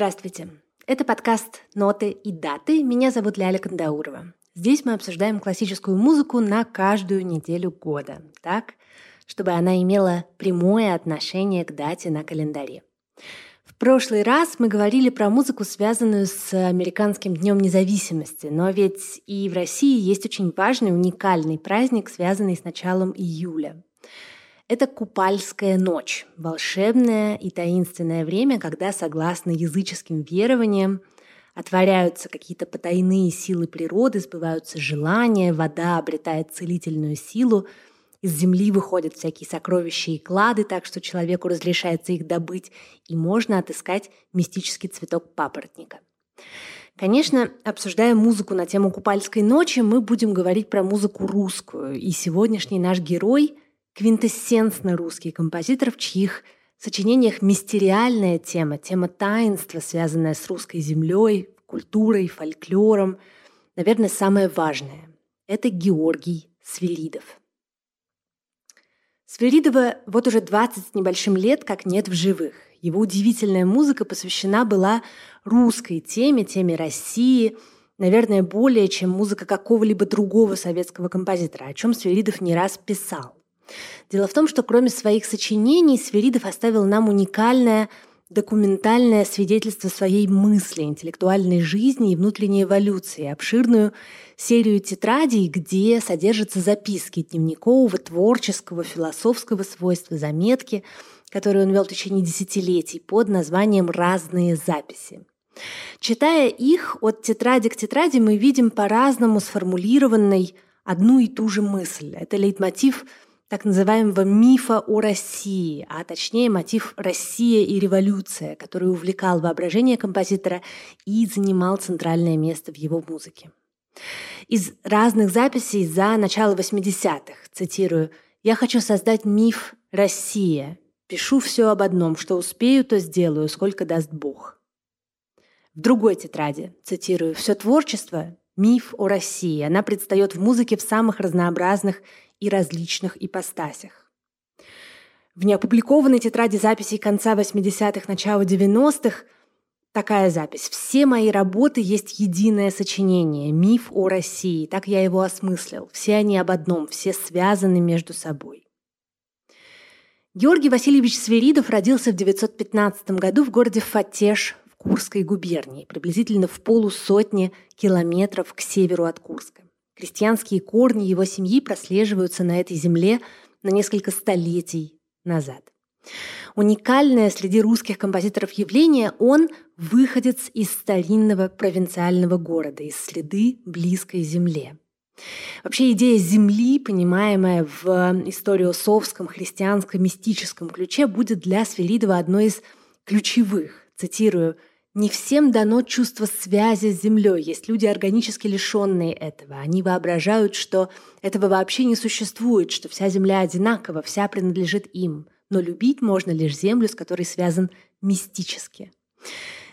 Здравствуйте. Это подкаст «Ноты и даты». Меня зовут Ляля Кандаурова. Здесь мы обсуждаем классическую музыку на каждую неделю года, так, чтобы она имела прямое отношение к дате на календаре. В прошлый раз мы говорили про музыку, связанную с американским Днем независимости, но ведь и в России есть очень важный, уникальный праздник, связанный с началом июля. Это Купальская ночь, волшебное и таинственное время, когда, согласно языческим верованиям, отворяются какие-то потайные силы природы, сбываются желания, вода обретает целительную силу, из земли выходят всякие сокровища и клады, так что человеку разрешается их добыть, и можно отыскать мистический цветок папоротника. Конечно, обсуждая музыку на тему Купальской ночи, мы будем говорить про музыку русскую, и сегодняшний наш герой – квинтэссенсный русский композитор, в чьих сочинениях мистериальная тема, тема таинства, связанная с русской землей, культурой, фольклором, наверное, самое важное. Это Георгий Свиридов. Свиридова вот уже 20 с небольшим лет как нет в живых. Его удивительная музыка посвящена была русской теме, теме России, наверное, более чем музыка какого-либо другого советского композитора, о чем Свиридов не раз писал. Дело в том, что кроме своих сочинений Сверидов оставил нам уникальное документальное свидетельство своей мысли, интеллектуальной жизни и внутренней эволюции, обширную серию тетрадей, где содержатся записки дневникового, творческого, философского свойства, заметки, которые он вел в течение десятилетий под названием «Разные записи». Читая их от тетради к тетради, мы видим по-разному сформулированной одну и ту же мысль. Это лейтмотив – так называемого мифа о России, а точнее мотив «Россия и революция», который увлекал воображение композитора и занимал центральное место в его музыке. Из разных записей за начало 80-х, цитирую, «Я хочу создать миф «Россия». Пишу все об одном, что успею, то сделаю, сколько даст Бог». В другой тетради, цитирую, «Все творчество – миф о России. Она предстает в музыке в самых разнообразных и различных ипостасях. В неопубликованной тетради записей конца 80-х, начала 90-х такая запись. «Все мои работы есть единое сочинение, миф о России». Так я его осмыслил. Все они об одном, все связаны между собой. Георгий Васильевич Сверидов родился в 915 году в городе Фатеш Курской губернии, приблизительно в полусотни километров к северу от Курска. Крестьянские корни его семьи прослеживаются на этой земле на несколько столетий назад. Уникальное среди русских композиторов явление – он выходец из старинного провинциального города, из следы близкой земле. Вообще идея земли, понимаемая в историосовском христианско-мистическом ключе, будет для Свиридова одной из ключевых. Цитирую – не всем дано чувство связи с Землей. Есть люди, органически лишенные этого. Они воображают, что этого вообще не существует, что вся Земля одинакова, вся принадлежит им. Но любить можно лишь Землю, с которой связан мистически.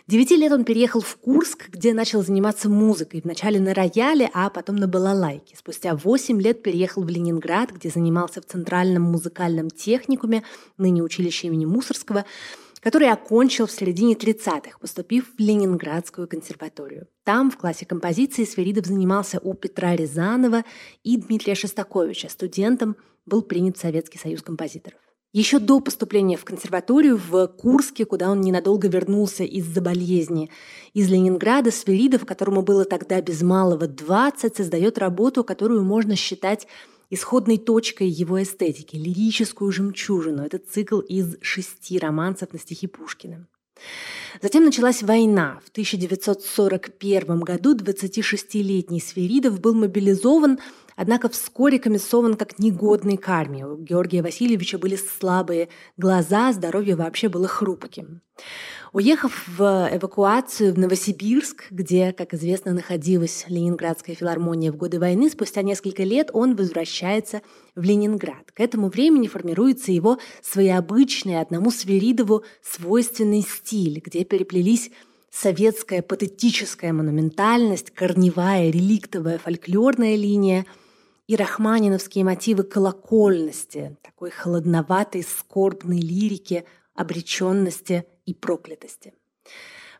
Девяти лет он переехал в Курск, где начал заниматься музыкой. Вначале на рояле, а потом на балалайке. Спустя восемь лет переехал в Ленинград, где занимался в Центральном музыкальном техникуме, ныне училище имени Мусорского – который окончил в середине 30-х, поступив в Ленинградскую консерваторию. Там в классе композиции Сверидов занимался у Петра Рязанова и Дмитрия Шостаковича. Студентом был принят в Советский союз композиторов. Еще до поступления в консерваторию в Курске, куда он ненадолго вернулся из-за болезни, из Ленинграда Сверидов, которому было тогда без малого 20, создает работу, которую можно считать исходной точкой его эстетики, лирическую жемчужину. Это цикл из шести романсов на стихи Пушкина. Затем началась война. В 1941 году 26-летний Сверидов был мобилизован, однако вскоре комиссован как негодный к армии. У Георгия Васильевича были слабые глаза, здоровье вообще было хрупким. Уехав в эвакуацию в Новосибирск, где, как известно, находилась Ленинградская филармония в годы войны, спустя несколько лет он возвращается в Ленинград. К этому времени формируется его своеобычный, одному Свиридову свойственный стиль, где переплелись советская патетическая монументальность, корневая реликтовая фольклорная линия и рахманиновские мотивы колокольности, такой холодноватой, скорбной лирики, обреченности и проклятости.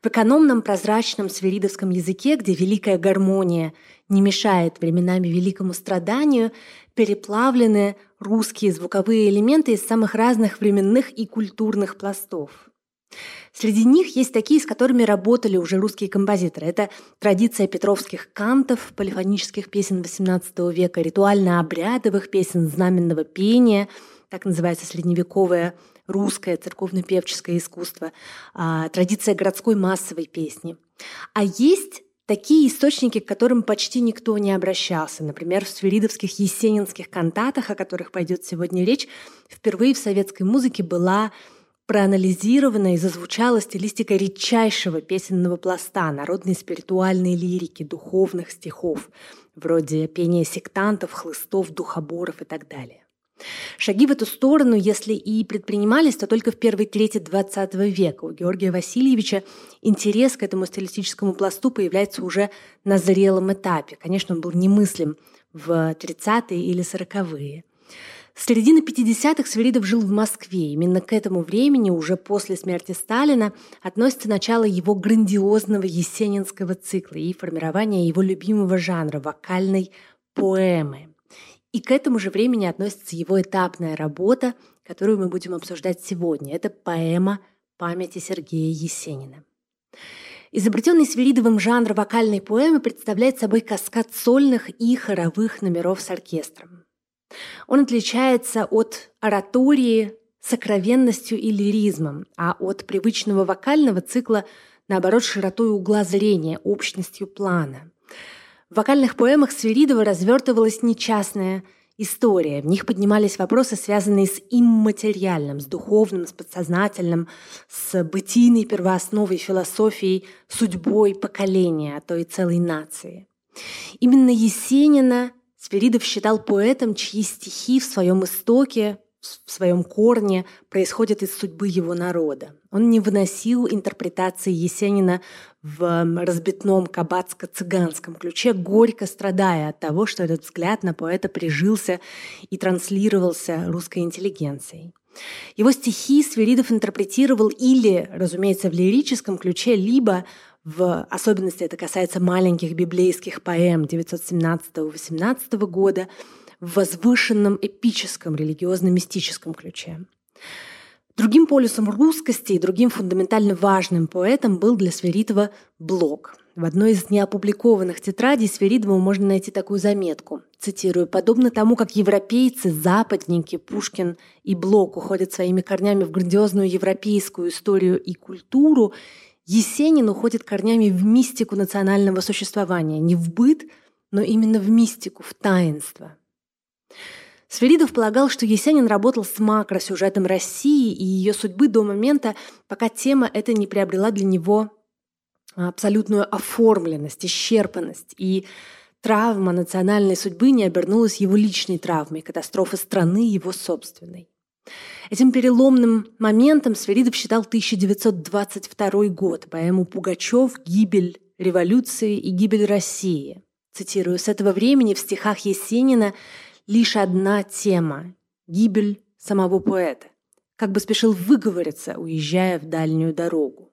В экономном прозрачном свиридовском языке, где великая гармония не мешает временами великому страданию, переплавлены русские звуковые элементы из самых разных временных и культурных пластов. Среди них есть такие, с которыми работали уже русские композиторы. Это традиция петровских кантов, полифонических песен XVIII века, ритуально-обрядовых песен знаменного пения, так называется средневековое русское церковно-певческое искусство, а, традиция городской массовой песни. А есть такие источники, к которым почти никто не обращался. Например, в свиридовских есенинских кантатах, о которых пойдет сегодня речь, впервые в советской музыке была проанализирована и зазвучала стилистика редчайшего песенного пласта, народной спиритуальной лирики, духовных стихов, вроде пения сектантов, хлыстов, духоборов и так далее. Шаги в эту сторону, если и предпринимались, то только в первой трети XX века. У Георгия Васильевича интерес к этому стилистическому пласту появляется уже на зрелом этапе. Конечно, он был немыслим в 30-е или 40-е. С середины 50-х Свиридов жил в Москве. Именно к этому времени, уже после смерти Сталина, относится начало его грандиозного есенинского цикла и формирование его любимого жанра – вокальной поэмы. И к этому же времени относится его этапная работа, которую мы будем обсуждать сегодня. Это поэма памяти Сергея Есенина. Изобретенный Свиридовым жанр вокальной поэмы представляет собой каскад сольных и хоровых номеров с оркестром. Он отличается от оратории сокровенностью и лиризмом, а от привычного вокального цикла, наоборот, широтой угла зрения, общностью плана. В вокальных поэмах Свиридова развертывалась нечастная история. В них поднимались вопросы, связанные с имматериальным, с духовным, с подсознательным, с бытийной первоосновой философией, судьбой поколения, а то и целой нации. Именно Есенина Свиридов считал поэтом, чьи стихи в своем истоке в своем корне происходит из судьбы его народа. Он не выносил интерпретации Есенина в разбитном кабацко-цыганском ключе, горько страдая от того, что этот взгляд на поэта прижился и транслировался русской интеллигенцией. Его стихи Свиридов интерпретировал или, разумеется, в лирическом ключе, либо в особенности это касается маленьких библейских поэм 917-18 года, в возвышенном эпическом религиозно-мистическом ключе. Другим полюсом русскости и другим фундаментально важным поэтом был для Сверидова Блок. В одной из неопубликованных тетрадей Сверидову можно найти такую заметку. Цитирую. «Подобно тому, как европейцы, западники, Пушкин и Блок уходят своими корнями в грандиозную европейскую историю и культуру, Есенин уходит корнями в мистику национального существования, не в быт, но именно в мистику, в таинство. Сверидов полагал, что Есенин работал с макросюжетом России и ее судьбы до момента, пока тема эта не приобрела для него абсолютную оформленность, исчерпанность, и травма национальной судьбы не обернулась его личной травмой, катастрофа страны его собственной. Этим переломным моментом Сверидов считал 1922 год, поэму Пугачев «Гибель революции и гибель России». Цитирую, «С этого времени в стихах Есенина лишь одна тема – гибель самого поэта, как бы спешил выговориться, уезжая в дальнюю дорогу.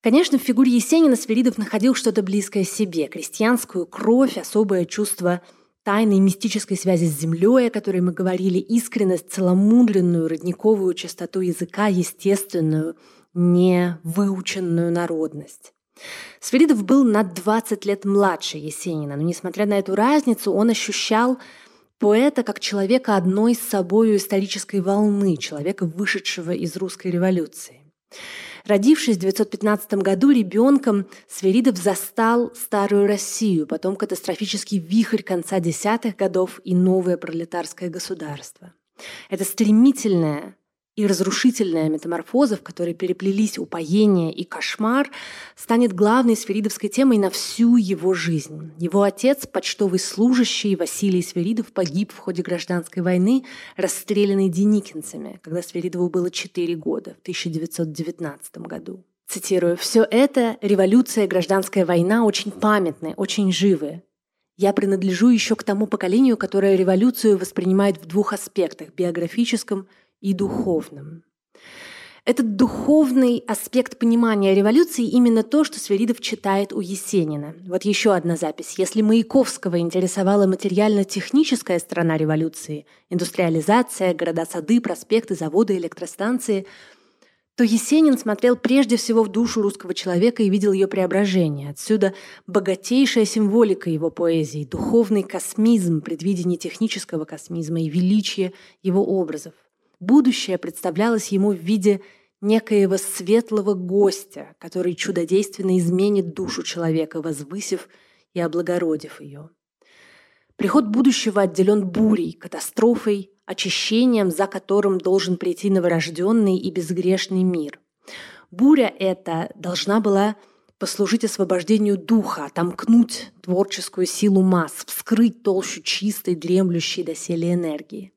Конечно, в фигуре Есенина Сверидов находил что-то близкое себе, крестьянскую кровь, особое чувство тайной мистической связи с землей, о которой мы говорили, искренность, целомудренную, родниковую чистоту языка, естественную, невыученную народность. Сверидов был на 20 лет младше Есенина, но, несмотря на эту разницу, он ощущал поэта как человека одной с собою исторической волны, человека, вышедшего из русской революции. Родившись в 915 году ребенком, Сверидов застал старую Россию, потом катастрофический вихрь конца десятых годов и новое пролетарское государство. Это стремительное и разрушительная метаморфоза, в которой переплелись упоение и кошмар, станет главной сферидовской темой на всю его жизнь. Его отец, почтовый служащий Василий Сверидов, погиб в ходе гражданской войны, расстрелянный деникинцами, когда Сверидову было 4 года, в 1919 году. Цитирую, «Все это, революция гражданская война, очень памятны, очень живы. Я принадлежу еще к тому поколению, которое революцию воспринимает в двух аспектах – биографическом и духовным. Этот духовный аспект понимания революции именно то, что Сверидов читает у Есенина. Вот еще одна запись. Если Маяковского интересовала материально-техническая сторона революции, индустриализация, города-сады, проспекты, заводы, электростанции, то Есенин смотрел прежде всего в душу русского человека и видел ее преображение. Отсюда богатейшая символика его поэзии, духовный космизм, предвидение технического космизма и величие его образов. Будущее представлялось ему в виде некоего светлого гостя, который чудодейственно изменит душу человека, возвысив и облагородив ее. Приход будущего отделен бурей, катастрофой, очищением, за которым должен прийти новорожденный и безгрешный мир. Буря эта должна была послужить освобождению духа, отомкнуть творческую силу масс, вскрыть толщу чистой, дремлющей доселе энергии.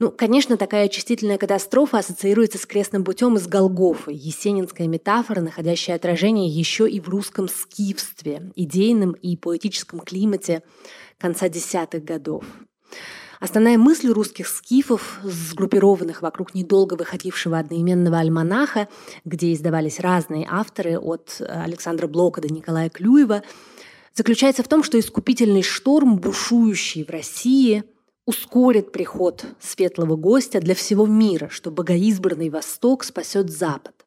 Ну, конечно, такая очистительная катастрофа ассоциируется с крестным путем из Голгофы, есенинская метафора, находящая отражение еще и в русском скифстве, идейном и поэтическом климате конца десятых годов. Основная мысль русских скифов, сгруппированных вокруг недолго выходившего одноименного альманаха, где издавались разные авторы от Александра Блока до Николая Клюева, заключается в том, что искупительный шторм, бушующий в России – ускорит приход светлого гостя для всего мира, что богоизбранный Восток спасет Запад.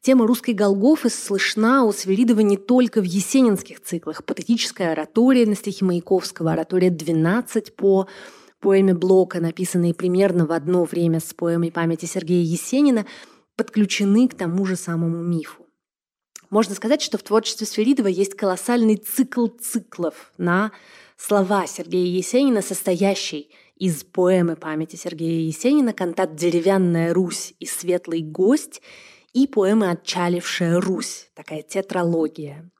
Тема русской Голгофы слышна у Свиридова не только в есенинских циклах. Патетическая оратория на стихи Маяковского, оратория «12» по поэме Блока, написанные примерно в одно время с поэмой памяти Сергея Есенина, подключены к тому же самому мифу. Можно сказать, что в творчестве Сверидова есть колоссальный цикл циклов на слова Сергея Есенина, состоящий из поэмы памяти Сергея Есенина, кантат «Деревянная Русь» и «Светлый гость» и поэмы «Отчалившая Русь», такая тетралогия.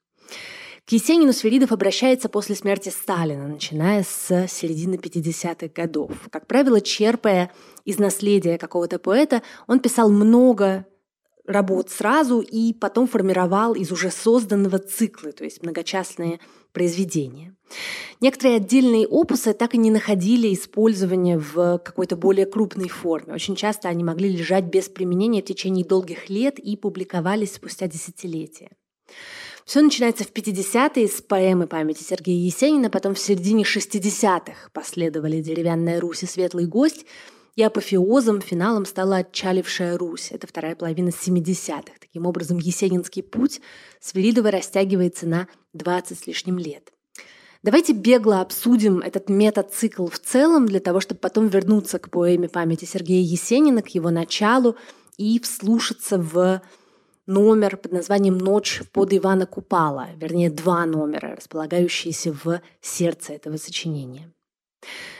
К Есенину Сверидов обращается после смерти Сталина, начиная с середины 50-х годов. Как правило, черпая из наследия какого-то поэта, он писал много работ сразу и потом формировал из уже созданного циклы, то есть многочастные произведения. Некоторые отдельные опусы так и не находили использования в какой-то более крупной форме. Очень часто они могли лежать без применения в течение долгих лет и публиковались спустя десятилетия. Все начинается в 50-е с поэмы памяти Сергея Есенина, потом в середине 60-х последовали «Деревянная Русь» и «Светлый гость», и апофеозом, финалом стала «Отчалившая Русь». Это вторая половина 70-х. Таким образом, Есенинский путь Свиридова растягивается на 20 с лишним лет. Давайте бегло обсудим этот метацикл в целом, для того, чтобы потом вернуться к поэме памяти Сергея Есенина, к его началу и вслушаться в номер под названием «Ночь под Ивана Купала», вернее, два номера, располагающиеся в сердце этого сочинения.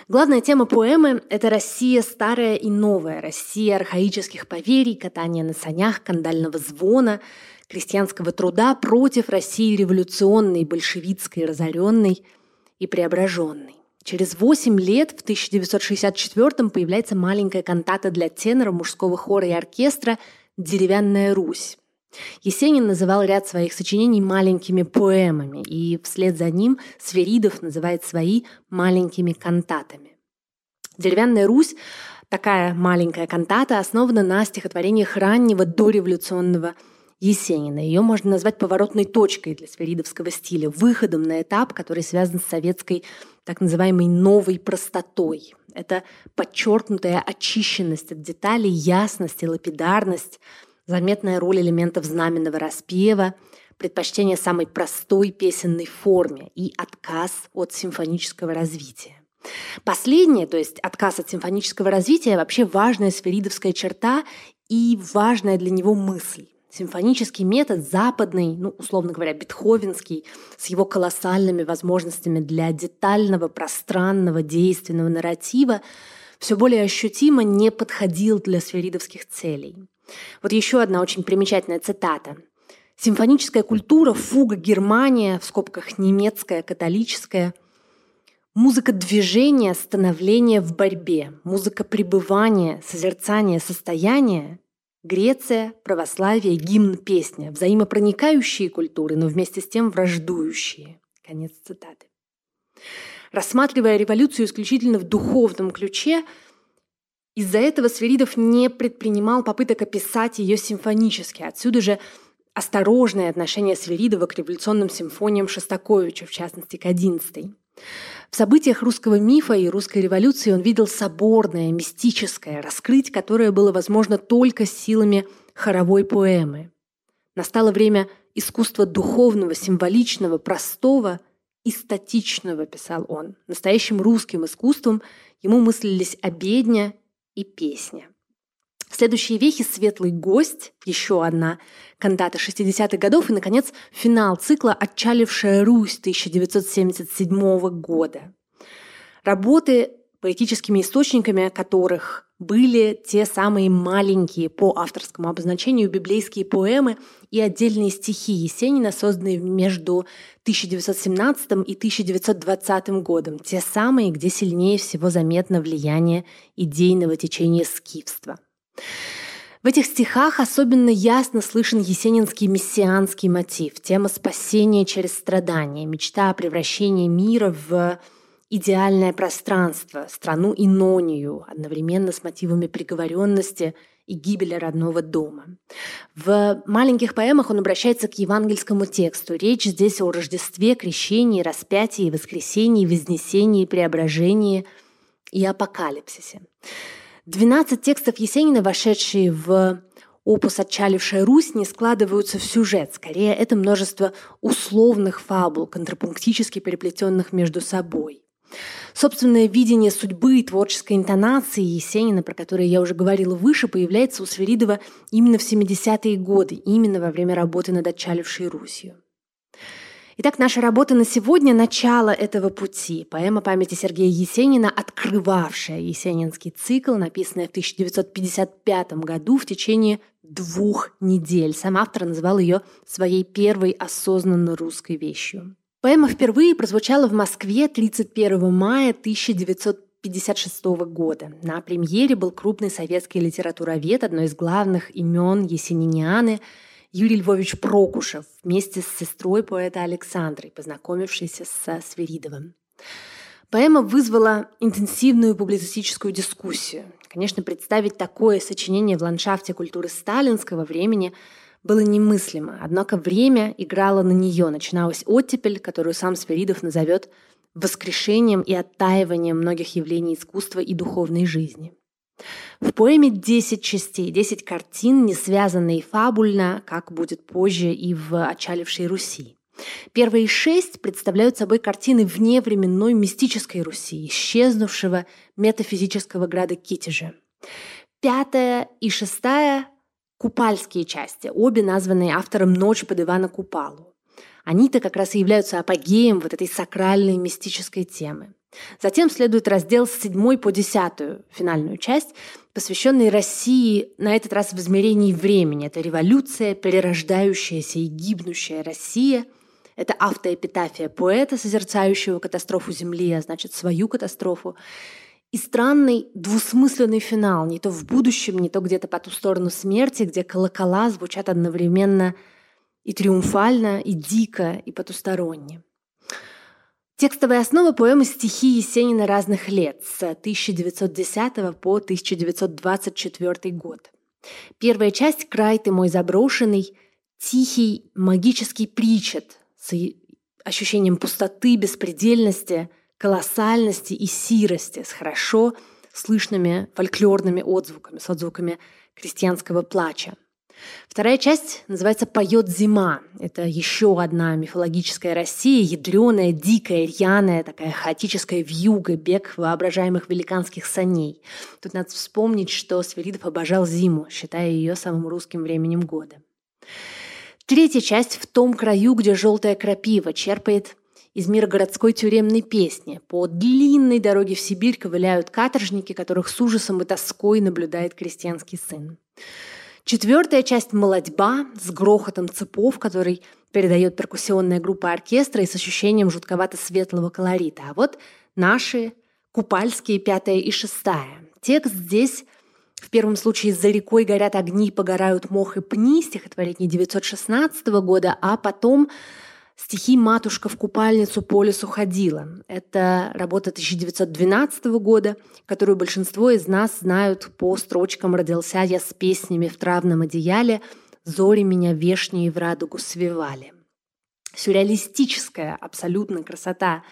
Главная тема поэмы – это Россия старая и новая, Россия архаических поверий, катания на санях, кандального звона, крестьянского труда против России революционной, большевистской, разоренной и преображенной. Через восемь лет, в 1964 появляется маленькая кантата для тенора, мужского хора и оркестра «Деревянная Русь». Есенин называл ряд своих сочинений маленькими поэмами, и вслед за ним Сверидов называет свои маленькими кантатами. «Деревянная Русь» такая маленькая кантата основана на стихотворениях раннего дореволюционного Есенина. Ее можно назвать поворотной точкой для сверидовского стиля, выходом на этап, который связан с советской так называемой новой простотой. Это подчеркнутая очищенность от деталей, ясность и лапидарность, заметная роль элементов знаменного распева, предпочтение самой простой песенной форме и отказ от симфонического развития. Последнее, то есть отказ от симфонического развития, вообще важная сферидовская черта и важная для него мысль. Симфонический метод западный, ну, условно говоря, бетховенский, с его колоссальными возможностями для детального, пространного, действенного нарратива, все более ощутимо не подходил для сферидовских целей. Вот еще одна очень примечательная цитата. «Симфоническая культура, фуга Германия, в скобках немецкая, католическая – Музыка движения, становления в борьбе, музыка пребывания, созерцания, состояния Греция, православие, гимн, песня. Взаимопроникающие культуры, но вместе с тем враждующие. Конец цитаты. Рассматривая революцию исключительно в духовном ключе, из-за этого Сверидов не предпринимал попыток описать ее симфонически. Отсюда же осторожное отношение Сверидова к революционным симфониям Шостаковича, в частности, к одиннадцатой. В событиях русского мифа и русской революции он видел соборное, мистическое, раскрыть которое было возможно только силами хоровой поэмы. Настало время искусства духовного, символичного, простого и статичного, писал он. Настоящим русским искусством ему мыслились обедня и песня. Следующие вехи «Светлый гость», еще одна кантата 60-х годов и, наконец, финал цикла «Отчалившая Русь» 1977 года. Работы, поэтическими источниками которых были те самые маленькие по авторскому обозначению библейские поэмы и отдельные стихи Есенина, созданные между 1917 и 1920 годом, те самые, где сильнее всего заметно влияние идейного течения скифства – в этих стихах особенно ясно слышен есенинский мессианский мотив, тема спасения через страдания, мечта о превращении мира в идеальное пространство, страну Инонию, одновременно с мотивами приговоренности и гибели родного дома. В маленьких поэмах он обращается к евангельскому тексту. Речь здесь о Рождестве, крещении, распятии, воскресении, вознесении, преображении и апокалипсисе. 12 текстов Есенина, вошедшие в опус «Отчалившая Русь», не складываются в сюжет. Скорее, это множество условных фабул, контрапунктически переплетенных между собой. Собственное видение судьбы и творческой интонации Есенина, про которые я уже говорила выше, появляется у Сверидова именно в 70-е годы, именно во время работы над «Отчалившей Русью». Итак, наша работа на сегодня – начало этого пути. Поэма памяти Сергея Есенина, открывавшая есенинский цикл, написанная в 1955 году в течение двух недель. Сам автор назвал ее своей первой осознанно русской вещью. Поэма впервые прозвучала в Москве 31 мая 1956 года. На премьере был крупный советский литературовед, одно из главных имен есенинианы – Юрий Львович Прокушев вместе с сестрой поэта Александрой, познакомившейся со Сверидовым. Поэма вызвала интенсивную публицистическую дискуссию. Конечно, представить такое сочинение в ландшафте культуры сталинского времени было немыслимо, однако время играло на нее. Начиналась оттепель, которую сам Сверидов назовет воскрешением и оттаиванием многих явлений искусства и духовной жизни. В поэме 10 частей, 10 картин, не связанные фабульно, как будет позже и в «Очалившей Руси». Первые шесть представляют собой картины вневременной мистической Руси, исчезнувшего метафизического града Китежа. Пятая и шестая – купальские части, обе названные автором «Ночь под Ивана Купалу». Они-то как раз и являются апогеем вот этой сакральной мистической темы. Затем следует раздел с 7 по 10, финальную часть, посвященный России на этот раз в измерении времени. Это революция, перерождающаяся и гибнущая Россия. Это автоэпитафия поэта, созерцающего катастрофу Земли, а значит, свою катастрофу. И странный двусмысленный финал, не то в будущем, не то где-то по ту сторону смерти, где колокола звучат одновременно и триумфально, и дико, и потусторонне. Текстовая основа поэмы «Стихи Есенина разных лет» с 1910 по 1924 год. Первая часть «Край ты мой заброшенный», тихий магический причет с ощущением пустоты, беспредельности, колоссальности и сирости, с хорошо слышными фольклорными отзвуками, с отзвуками крестьянского плача – Вторая часть называется «Поет зима». Это еще одна мифологическая Россия, ядреная, дикая, рьяная, такая хаотическая вьюга, бег воображаемых великанских саней. Тут надо вспомнить, что Сверидов обожал зиму, считая ее самым русским временем года. Третья часть в том краю, где желтая крапива черпает из мира городской тюремной песни. По длинной дороге в Сибирь ковыляют каторжники, которых с ужасом и тоской наблюдает крестьянский сын. Четвертая часть «Молодьба» с грохотом цепов, который передает перкуссионная группа оркестра и с ощущением жутковато-светлого колорита. А вот наши купальские пятая и шестая. Текст здесь в первом случае «За рекой горят огни, погорают мох и пни» стихотворение 916 года, а потом стихи «Матушка в купальницу по лесу ходила». Это работа 1912 года, которую большинство из нас знают по строчкам «Родился я с песнями в травном одеяле, зори меня вешние в радугу свивали». Сюрреалистическая абсолютно красота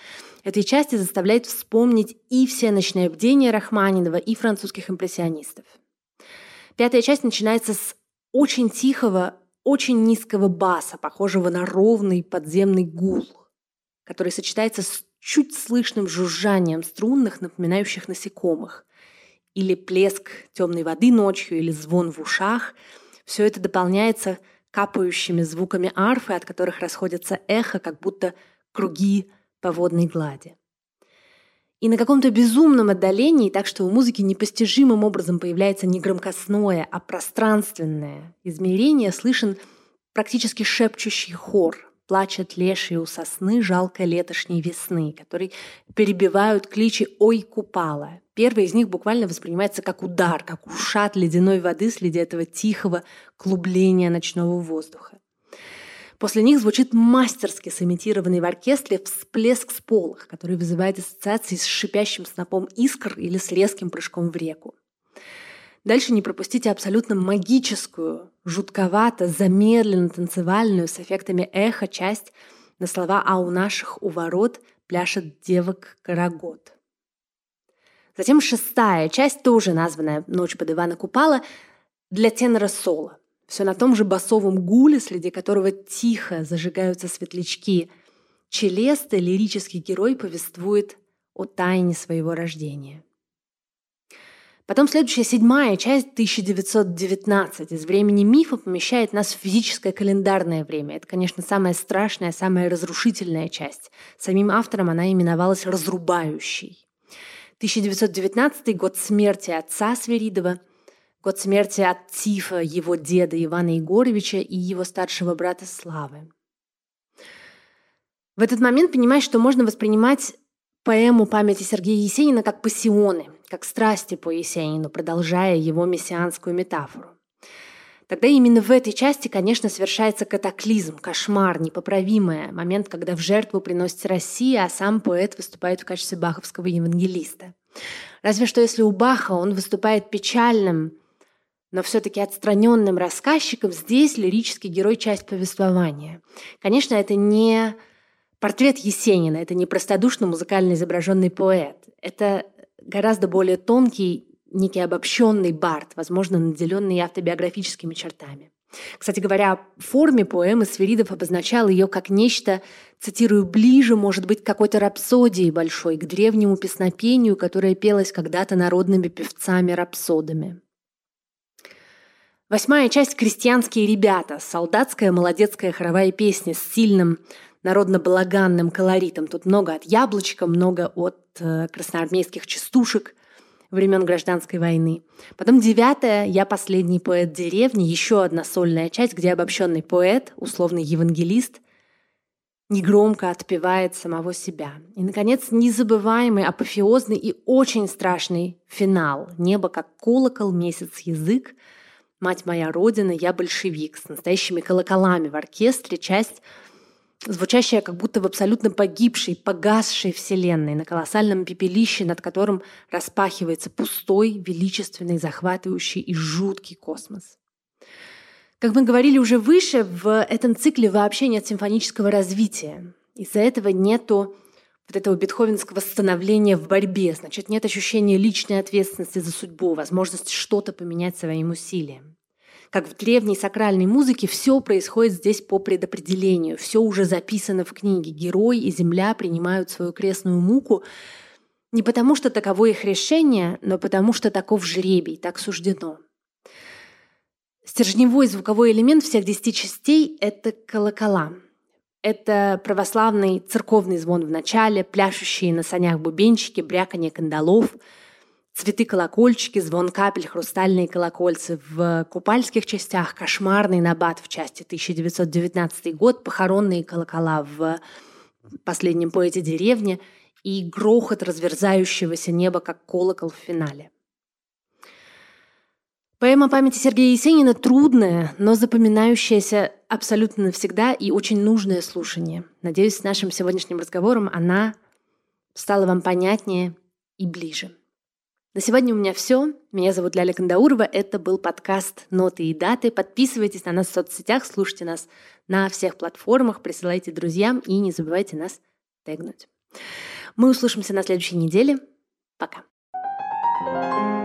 этой части заставляет вспомнить и все ночные бдения Рахманинова, и французских импрессионистов. Пятая часть начинается с очень тихого очень низкого баса, похожего на ровный подземный гул, который сочетается с чуть слышным жужжанием струнных, напоминающих насекомых, или плеск темной воды ночью, или звон в ушах. Все это дополняется капающими звуками арфы, от которых расходятся эхо, как будто круги по водной глади. И на каком-то безумном отдалении, так что у музыки непостижимым образом появляется не громкостное, а пространственное измерение, слышен практически шепчущий хор. Плачет леший у сосны жалко летошней весны, который перебивают кличи «Ой, купала». Первый из них буквально воспринимается как удар, как ушат ледяной воды среди этого тихого клубления ночного воздуха. После них звучит мастерски сымитированный в оркестре всплеск с полых, который вызывает ассоциации с шипящим снопом искр или с резким прыжком в реку. Дальше не пропустите абсолютно магическую, жутковато, замедленно танцевальную с эффектами эхо часть на слова «А у наших у ворот пляшет девок карагод». Затем шестая часть, тоже названная «Ночь под Ивана Купала», для тенора соло. Все на том же басовом гуле, среди которого тихо зажигаются светлячки. Челеста, лирический герой, повествует о тайне своего рождения. Потом следующая седьмая часть 1919 из времени мифа помещает нас в физическое календарное время. Это, конечно, самая страшная, самая разрушительная часть. Самим автором она именовалась «разрубающей». 1919 год смерти отца Сверидова – Год смерти от тифа его деда Ивана Егоровича и его старшего брата Славы. В этот момент понимаешь, что можно воспринимать поэму памяти Сергея Есенина как пассионы, как страсти по Есенину, продолжая его мессианскую метафору. Тогда именно в этой части, конечно, совершается катаклизм, кошмар, непоправимый момент, когда в жертву приносится Россия, а сам поэт выступает в качестве баховского евангелиста. Разве что если у Баха он выступает печальным, но все-таки отстраненным рассказчиком здесь лирический герой – часть повествования. Конечно, это не портрет Есенина, это не простодушно музыкально изображенный поэт. Это гораздо более тонкий, некий обобщенный бард, возможно, наделенный автобиографическими чертами. Кстати говоря, в форме поэмы Сверидов обозначал ее как нечто, цитирую, «ближе, может быть, к какой-то рапсодии большой, к древнему песнопению, которое пелось когда-то народными певцами-рапсодами». Восьмая часть «Крестьянские ребята» – солдатская молодецкая хоровая песня с сильным народно-балаганным колоритом. Тут много от яблочка, много от э, красноармейских частушек времен гражданской войны. Потом девятая «Я последний поэт деревни», еще одна сольная часть, где обобщенный поэт, условный евангелист, негромко отпевает самого себя. И, наконец, незабываемый, апофеозный и очень страшный финал. Небо как колокол, месяц язык – «Мать моя Родина, я большевик» с настоящими колоколами в оркестре, часть, звучащая как будто в абсолютно погибшей, погасшей вселенной, на колоссальном пепелище, над которым распахивается пустой, величественный, захватывающий и жуткий космос. Как мы говорили уже выше, в этом цикле вообще нет симфонического развития. Из-за этого нету вот этого бетховенского становления в борьбе. Значит, нет ощущения личной ответственности за судьбу, возможности что-то поменять своим усилием. Как в древней сакральной музыке, все происходит здесь по предопределению, все уже записано в книге. Герой и земля принимают свою крестную муку не потому, что таково их решение, но потому, что таков жребий, так суждено. Стержневой звуковой элемент всех десяти частей — это колокола. Это православный церковный звон в начале, пляшущие на санях бубенчики, бряканье кандалов, цветы-колокольчики, звон капель, хрустальные колокольцы. В купальских частях кошмарный набат в части 1919 год, похоронные колокола в последнем поэте деревни и грохот разверзающегося неба, как колокол в финале. Поэма памяти Сергея Есенина трудная, но запоминающаяся абсолютно навсегда и очень нужное слушание. Надеюсь, с нашим сегодняшним разговором она стала вам понятнее и ближе. На сегодня у меня все. Меня зовут Ляля Кандаурова. Это был подкаст «Ноты и даты». Подписывайтесь на нас в соцсетях, слушайте нас на всех платформах, присылайте друзьям и не забывайте нас тегнуть. Мы услышимся на следующей неделе. Пока. thank you